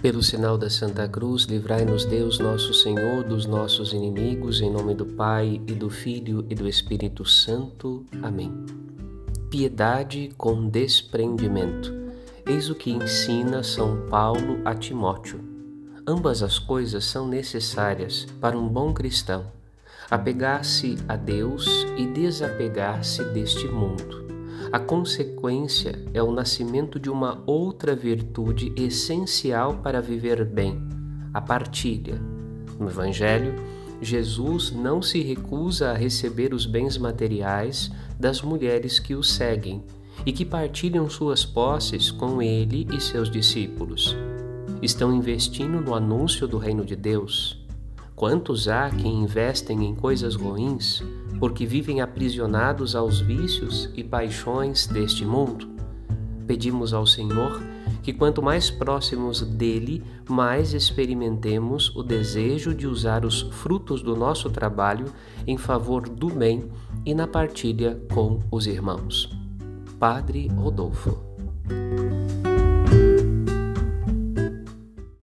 Pelo sinal da Santa Cruz, livrai-nos Deus, nosso Senhor, dos nossos inimigos, em nome do Pai e do Filho e do Espírito Santo. Amém. Piedade com desprendimento. Eis o que ensina São Paulo a Timóteo. Ambas as coisas são necessárias para um bom cristão: apegar-se a Deus e desapegar-se deste mundo. A consequência é o nascimento de uma outra virtude essencial para viver bem, a partilha. No Evangelho, Jesus não se recusa a receber os bens materiais das mulheres que o seguem e que partilham suas posses com ele e seus discípulos. Estão investindo no anúncio do reino de Deus. Quantos há que investem em coisas ruins porque vivem aprisionados aos vícios e paixões deste mundo. Pedimos ao Senhor que, quanto mais próximos dele, mais experimentemos o desejo de usar os frutos do nosso trabalho em favor do bem e na partilha com os irmãos. Padre Rodolfo.